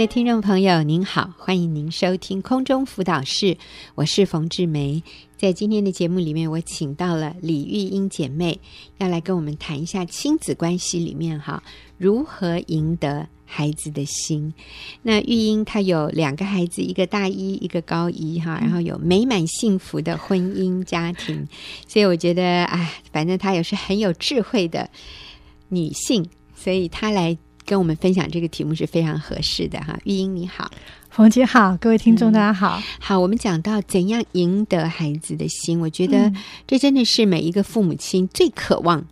各位听众朋友，您好，欢迎您收听空中辅导室，我是冯志梅。在今天的节目里面，我请到了李玉英姐妹，要来跟我们谈一下亲子关系里面哈，如何赢得孩子的心。那玉英她有两个孩子，一个大一，一个高一哈，然后有美满幸福的婚姻家庭，所以我觉得哎，反正她也是很有智慧的女性，所以她来。跟我们分享这个题目是非常合适的哈，玉英你好，冯姐好，各位听众大家好。嗯、好，我们讲到怎样赢得孩子的心，我觉得这真的是每一个父母亲最渴望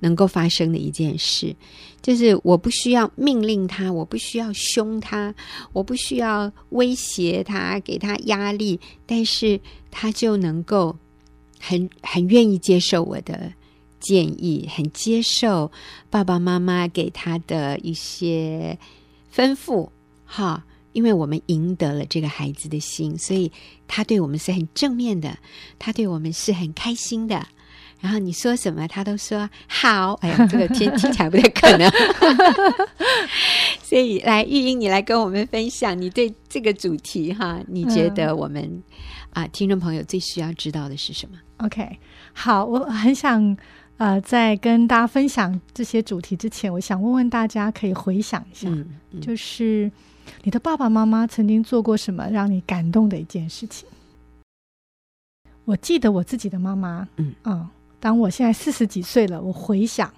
能够发生的一件事，就是我不需要命令他，我不需要凶他，我不需要威胁他，给他压力，但是他就能够很很愿意接受我的。建议很接受爸爸妈妈给他的一些吩咐，哈，因为我们赢得了这个孩子的心，所以他对我们是很正面的，他对我们是很开心的。然后你说什么，他都说好。哎呀，这个听听起来不太可能。所以，来玉英，你来跟我们分享你对这个主题哈，你觉得我们、啊听众朋友最需要知道的是什么？OK，好，我很想。呃，在跟大家分享这些主题之前，我想问问大家，可以回想一下，嗯嗯、就是你的爸爸妈妈曾经做过什么让你感动的一件事情？我记得我自己的妈妈，嗯，嗯，当我现在四十几岁了，我回想，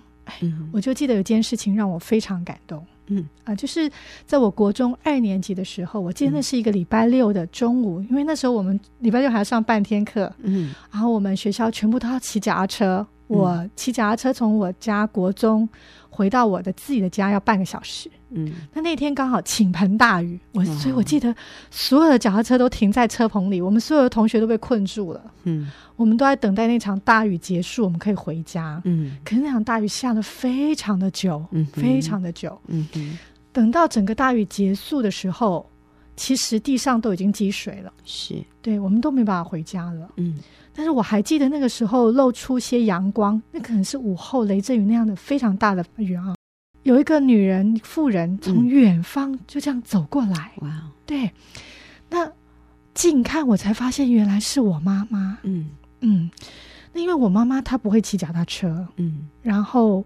嗯，我就记得有件事情让我非常感动，嗯。啊、呃，就是在我国中二年级的时候，我记得那是一个礼拜六的中午，嗯、因为那时候我们礼拜六还要上半天课，嗯，然后我们学校全部都要骑脚踏车。我骑脚踏车从我家国中回到我的自己的家要半个小时。嗯，那那天刚好倾盆大雨，我所以我记得所有的脚踏车都停在车棚里，我们所有的同学都被困住了。嗯，我们都在等待那场大雨结束，我们可以回家。嗯，可是那场大雨下得非常的久，嗯，非常的久。嗯，等到整个大雨结束的时候，其实地上都已经积水了。是，对，我们都没办法回家了。嗯。但是我还记得那个时候露出些阳光，那可能是午后雷阵雨那样的非常大的雨啊。有一个女人妇人从远方就这样走过来，哇、嗯！对，那近看我才发现原来是我妈妈。嗯嗯，那因为我妈妈她不会骑脚踏车，嗯，然后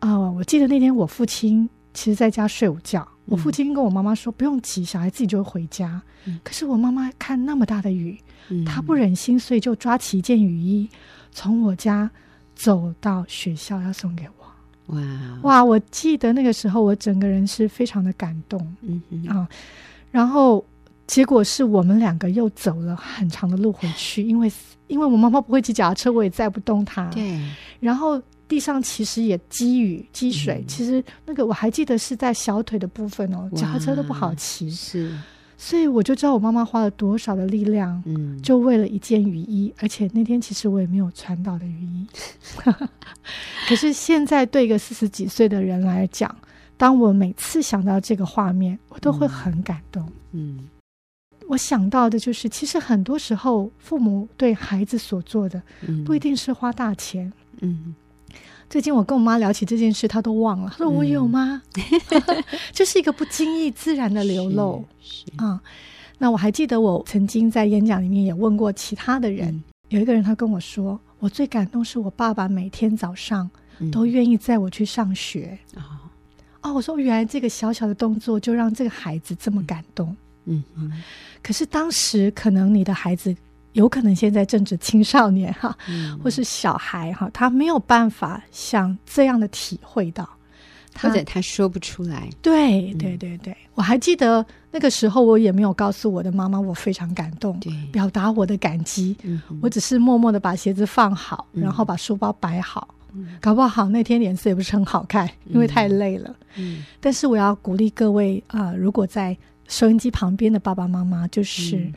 啊、呃，我记得那天我父亲其实在家睡午觉，嗯、我父亲跟我妈妈说不用急，小孩自己就会回家。嗯、可是我妈妈看那么大的雨。她不忍心，所以就抓起一件雨衣，从我家走到学校要送给我。哇哇！我记得那个时候，我整个人是非常的感动。嗯嗯啊，然后结果是我们两个又走了很长的路回去，因为因为我妈妈不会骑脚踏车，我也载不动她。对。然后地上其实也积雨积水，嗯、其实那个我还记得是在小腿的部分哦，脚踏车都不好骑。是。所以我就知道我妈妈花了多少的力量，嗯，就为了一件雨衣，而且那天其实我也没有穿到的雨衣。可是现在对一个四十几岁的人来讲，当我每次想到这个画面，我都会很感动。嗯，我想到的就是，其实很多时候父母对孩子所做的，不一定是花大钱。嗯。最近我跟我妈聊起这件事，她都忘了。她说：“我有吗？” 这是一个不经意、自然的流露。是啊、嗯，那我还记得，我曾经在演讲里面也问过其他的人。嗯、有一个人他跟我说：“我最感动是我爸爸每天早上都愿意载我去上学。嗯”哦，我说原来这个小小的动作就让这个孩子这么感动。嗯嗯。可是当时可能你的孩子。有可能现在正值青少年哈，嗯、或是小孩哈，他没有办法像这样的体会到，或者他说不出来。对对对对，嗯、我还记得那个时候，我也没有告诉我的妈妈，我非常感动，对表达我的感激。嗯、我只是默默的把鞋子放好，然后把书包摆好。嗯、搞不好那天脸色也不是很好看，因为太累了。嗯嗯、但是我要鼓励各位啊、呃，如果在收音机旁边的爸爸妈妈，就是、嗯、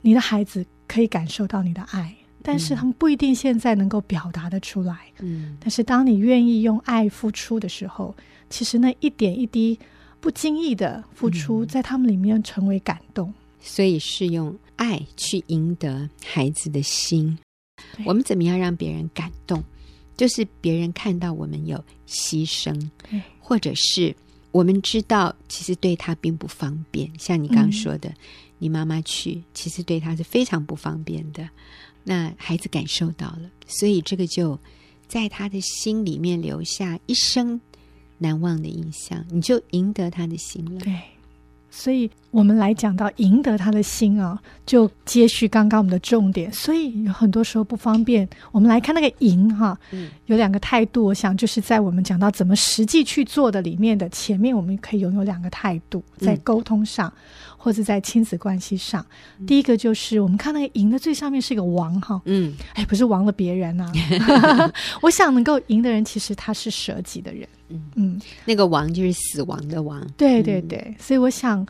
你的孩子。可以感受到你的爱，但是他们不一定现在能够表达得出来。嗯，但是当你愿意用爱付出的时候，其实那一点一滴不经意的付出，在他们里面成为感动。所以是用爱去赢得孩子的心。我们怎么样让别人感动？就是别人看到我们有牺牲，或者是我们知道，其实对他并不方便。像你刚说的，你妈妈去，其实对他是非常不方便的。那孩子感受到了，所以这个就在他的心里面留下一生难忘的印象，你就赢得他的心了。对。所以我们来讲到赢得他的心啊，就接续刚刚我们的重点。所以有很多时候不方便，我们来看那个赢哈，嗯，有两个态度。我想就是在我们讲到怎么实际去做的里面的前面，我们可以拥有两个态度，在沟通上。嗯或者在亲子关系上，嗯、第一个就是我们看那个赢的最上面是一个王哈，嗯，哎，不是亡了别人啊。我想能够赢的人，其实他是舍己的人，嗯嗯，那个王就是死亡的王，对对对。嗯、所以我想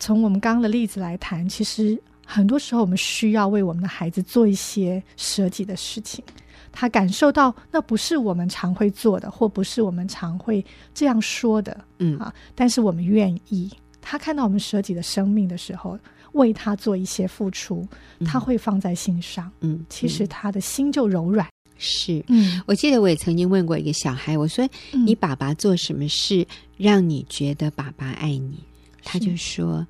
从我们刚刚的例子来谈，其实很多时候我们需要为我们的孩子做一些舍己的事情，他感受到那不是我们常会做的，或不是我们常会这样说的，嗯啊，但是我们愿意。他看到我们舍己的生命的时候，为他做一些付出，他会放在心上。嗯，嗯，其实他的心就柔软。是，嗯，我记得我也曾经问过一个小孩，我说：“你爸爸做什么事让你觉得爸爸爱你？”他就说：“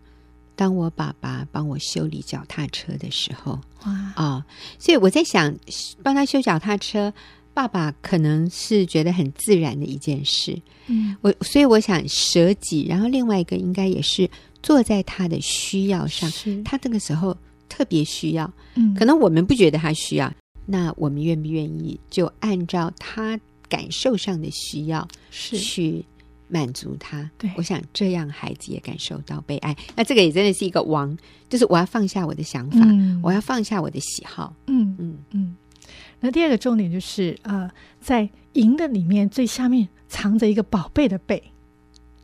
当我爸爸帮我修理脚踏车的时候。”哇，哦，所以我在想，帮他修脚踏车。爸爸可能是觉得很自然的一件事，嗯，我所以我想舍己，然后另外一个应该也是坐在他的需要上，是。他这个时候特别需要，嗯，可能我们不觉得他需要，那我们愿不愿意就按照他感受上的需要是。去满足他？对，我想这样孩子也感受到被爱，那这个也真的是一个王，就是我要放下我的想法，嗯，我要放下我的喜好，嗯嗯嗯。嗯那第二个重点就是，呃，在银的里面最下面藏着一个宝贝的贝，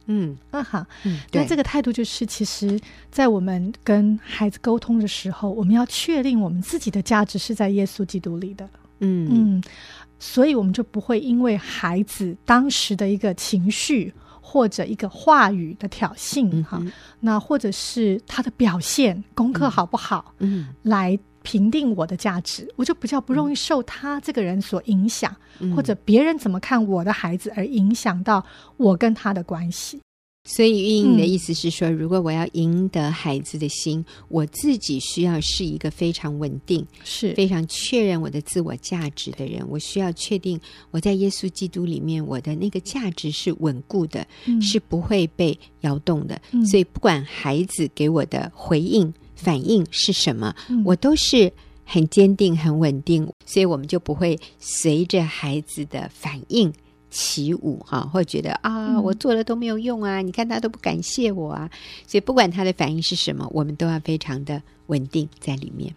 嗯，啊哈，嗯，那这个态度就是，其实，在我们跟孩子沟通的时候，我们要确定我们自己的价值是在耶稣基督里的，嗯。嗯，所以我们就不会因为孩子当时的一个情绪或者一个话语的挑衅，嗯、哈，那或者是他的表现功课好不好，嗯，嗯。来。评定我的价值，我就比较不容易受他这个人所影响，嗯、或者别人怎么看我的孩子而影响到我跟他的关系。所以，玉瑛的意思是说，嗯、如果我要赢得孩子的心，我自己需要是一个非常稳定、是非常确认我的自我价值的人。我需要确定我在耶稣基督里面，我的那个价值是稳固的，嗯、是不会被摇动的。嗯、所以，不管孩子给我的回应。反应是什么？我都是很坚定、很稳定，所以我们就不会随着孩子的反应起舞哈，或觉得啊，我做了都没有用啊，你看他都不感谢我啊。所以不管他的反应是什么，我们都要非常的稳定在里面。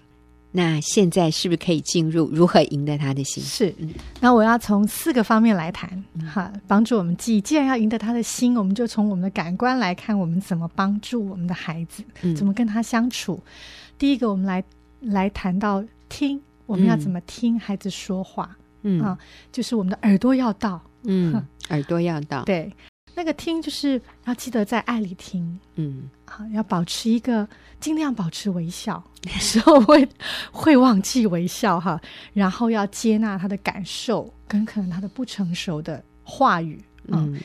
那现在是不是可以进入如何赢得他的心？是，那我要从四个方面来谈，哈，帮助我们记。既然要赢得他的心，我们就从我们的感官来看，我们怎么帮助我们的孩子，怎么跟他相处。嗯、第一个，我们来来谈到听，我们要怎么听孩子说话？嗯啊，就是我们的耳朵要到，嗯，耳朵要到，对。那个听就是要记得在爱里听，嗯，好，要保持一个尽量保持微笑，有时候会会忘记微笑哈，然后要接纳他的感受跟可能他的不成熟的话语，嗯，嗯，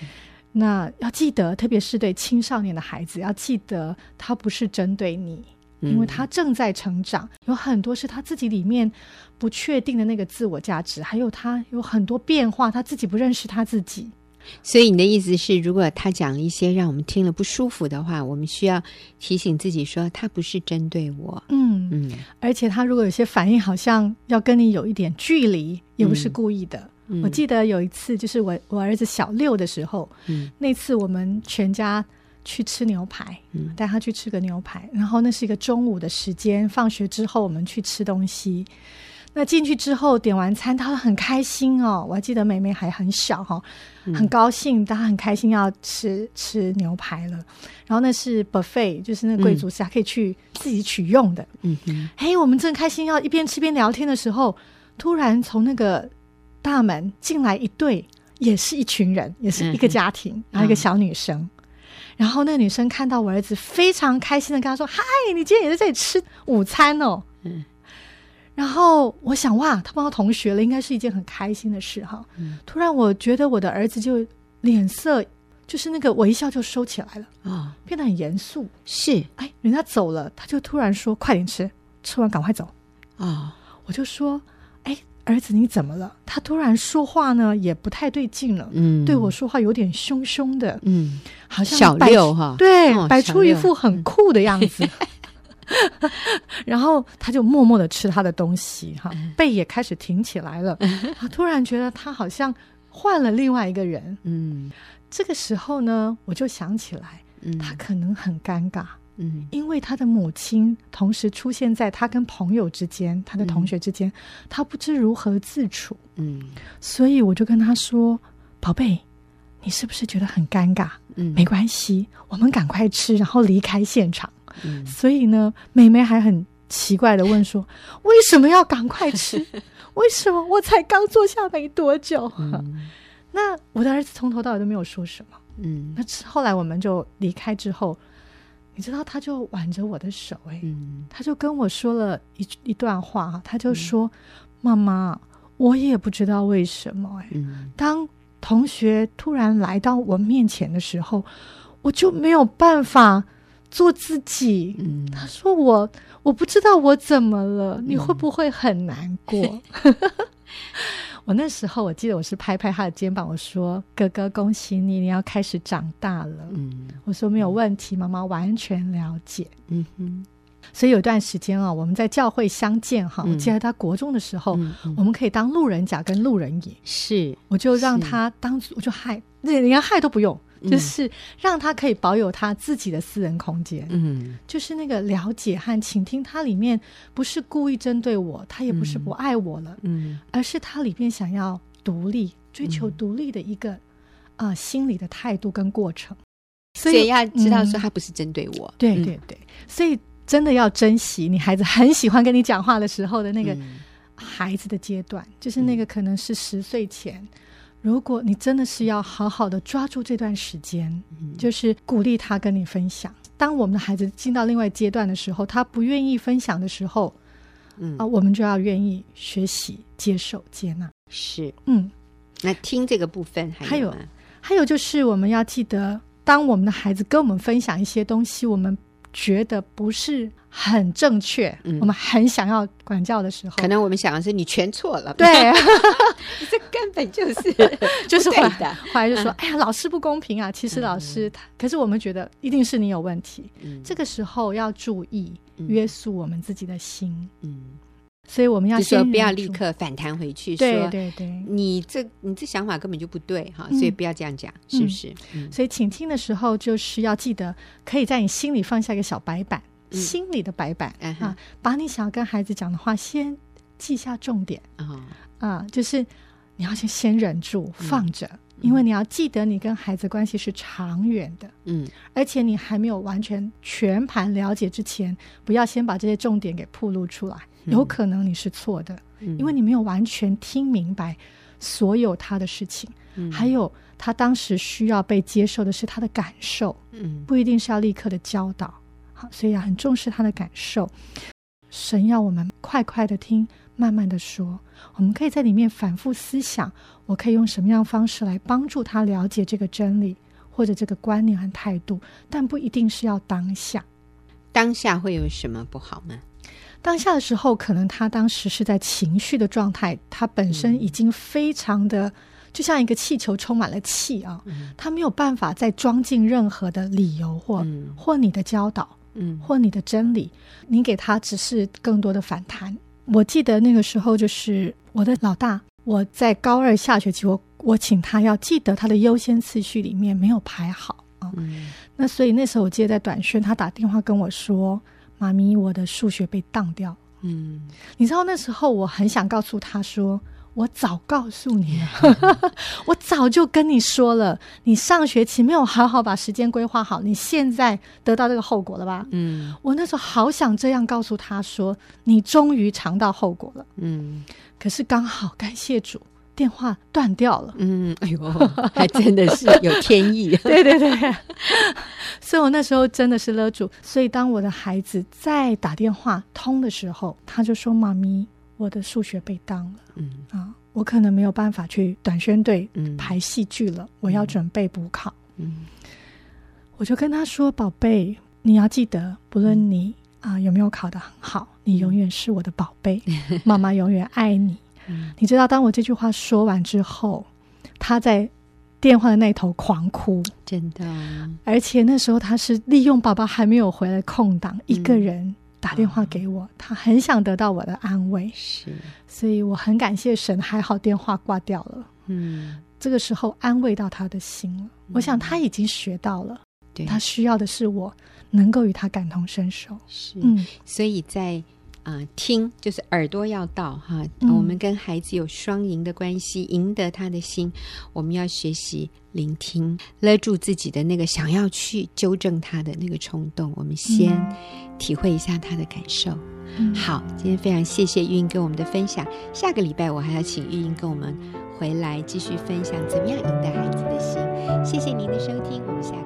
那要记得，特别是对青少年的孩子，要记得他不是针对你，因为他正在成长，有很多是他自己里面不确定的那个自我价值，还有他有很多变化，他自己不认识他自己。所以你的意思是，如果他讲了一些让我们听了不舒服的话，我们需要提醒自己说，他不是针对我。嗯嗯，而且他如果有些反应，好像要跟你有一点距离，也不是故意的。嗯，我记得有一次，就是我我儿子小六的时候，嗯，那次我们全家去吃牛排，嗯，带他去吃个牛排，然后那是一个中午的时间，放学之后我们去吃东西。那进去之后点完餐，他很开心哦。我还记得妹妹还很小哈、哦，很高兴，他很开心要吃吃牛排了。然后那是 buffet，就是那个贵族是还可以去自己取用的。嗯哼，嘿，我们正开心要一边吃边聊天的时候，突然从那个大门进来一对，也是一群人，也是一个家庭，嗯、然后一个小女生。嗯、然后那个女生看到我儿子，非常开心的跟他说：“嗨，你今天也在这里吃午餐哦。”嗯。然后我想，哇，他帮他同学了，应该是一件很开心的事哈。嗯、突然，我觉得我的儿子就脸色就是那个微笑就收起来了啊，哦，变得很严肃。是，哎，人家走了，他就突然说：“快点吃，吃完赶快走。”啊，我就说：“哎，儿子，你怎么了？”他突然说话呢，也不太对劲了，嗯，对我说话有点凶凶的，嗯，好像小六哈，对，哦、摆出一副很酷的样子。嗯 然后他就默默的吃他的东西，哈，背也开始挺起来了。他 突然觉得他好像换了另外一个人。嗯，这个时候呢，我就想起来，他可能很尴尬，嗯，因为他的母亲同时出现在他跟朋友之间，他的同学之间，他不知如何自处。嗯，所以我就跟他说：“宝贝，你是不是觉得很尴尬？嗯，没关系，我们赶快吃，然后离开现场。”嗯、所以呢，妹妹还很奇怪的问说：“为什么要赶快吃？为什么我才刚坐下没多久？”嗯、那我的儿子从头到尾都没有说什么。嗯，那后来我们就离开之后，你知道，他就挽着我的手，哎、嗯，他就跟我说了一一段话，他就说：“嗯、妈妈，我也不知道为什么，哎，嗯、当同学突然来到我面前的时候，我就没有办法。”做自己，嗯，他说我我不知道我怎么了，嗯、你会不会很难过？我那时候我记得我是拍拍他的肩膀，我说：“哥哥，恭喜你，你要开始长大了。”嗯，我说没有问题，妈妈完全了解。嗯哼，所以有段时间啊，我们在教会相见哈，嗯、我记得他国中的时候，嗯嗯、我们可以当路人甲跟路人乙，是，我就让他当，我就害，连连害都不用。就是让他可以保有他自己的私人空间，嗯，就是那个了解和倾听，他里面不是故意针对我，他也不是不爱我了，嗯，而是他里面想要独立、追求独立的一个啊、呃、心理的态度跟过程，所以要知道说他不是针对我，对对对，所以真的要珍惜你孩子很喜欢跟你讲话的时候的那个孩子的阶段，就是那个可能是十岁前。如果你真的是要好好的抓住这段时间，嗯、就是鼓励他跟你分享。当我们的孩子进到另外阶段的时候，他不愿意分享的时候，嗯啊，我们就要愿意学习、接受、接纳。是，嗯，那听这个部分还有，还有，还有就是我们要记得，当我们的孩子跟我们分享一些东西，我们。觉得不是很正确，嗯、我们很想要管教的时候，可能我们想的是你全错了，对，这根本就是 就是对的。后来就说：“嗯、哎呀，老师不公平啊！”其实老师他，嗯、可是我们觉得一定是你有问题。嗯、这个时候要注意约束我们自己的心。嗯。所以我们要说不要立刻反弹回去，对对对，你这你这想法根本就不对哈，所以不要这样讲，是不是？所以请听的时候，就是要记得可以在你心里放下一个小白板，心里的白板啊，把你想要跟孩子讲的话先记下重点。啊啊，就是你要先先忍住放着，因为你要记得你跟孩子关系是长远的，嗯，而且你还没有完全全盘了解之前，不要先把这些重点给铺露出来。有可能你是错的，嗯、因为你没有完全听明白所有他的事情，嗯、还有他当时需要被接受的是他的感受，嗯，不一定是要立刻的教导，好，所以要很重视他的感受。神要我们快快的听，慢慢的说，我们可以在里面反复思想，我可以用什么样的方式来帮助他了解这个真理或者这个观念和态度，但不一定是要当下。当下会有什么不好吗？当下的时候，可能他当时是在情绪的状态，他本身已经非常的，嗯、就像一个气球充满了气啊，嗯、他没有办法再装进任何的理由或、嗯、或你的教导，嗯，或你的真理，你给他只是更多的反弹。我记得那个时候，就是我的老大，我在高二下学期，我我请他要记得他的优先次序里面没有排好啊，嗯、那所以那时候我记得在短讯，他打电话跟我说。妈咪，我的数学被当掉。嗯，你知道那时候我很想告诉他说：“我早告诉你了，我早就跟你说了，你上学期没有好好把时间规划好，你现在得到这个后果了吧？”嗯，我那时候好想这样告诉他说：“你终于尝到后果了。”嗯，可是刚好感谢主。电话断掉了，嗯，哎呦，还真的是有天意，对 对对，所以我那时候真的是勒住。所以当我的孩子在打电话通的时候，他就说：“妈咪，我的数学被当了，嗯。啊，我可能没有办法去短宣队排戏剧了，嗯、我要准备补考。”嗯。嗯，我就跟他说：“宝贝，你要记得，不论你啊、呃、有没有考得很好，你永远是我的宝贝，妈妈永远爱你。嗯”你知道，当我这句话说完之后，他在电话的那头狂哭，真的。而且那时候他是利用爸爸还没有回来空档，嗯、一个人打电话给我，他很想得到我的安慰。是，所以我很感谢神，还好电话挂掉了。嗯。这个时候安慰到他的心了，我想他已经学到了，对，他需要的是我能够与他感同身受。是，嗯，所以在啊、呃、听就是耳朵要到哈、嗯，我们跟孩子有双赢的关系，赢得他的心，我们要学习聆听，勒住自己的那个想要去纠正他的那个冲动，我们先体会一下他的感受。嗯、好，今天非常谢谢玉英跟我们的分享，下个礼拜我还要请玉英跟我们。回来继续分享怎么样赢得孩子的心。谢谢您的收听，我们下。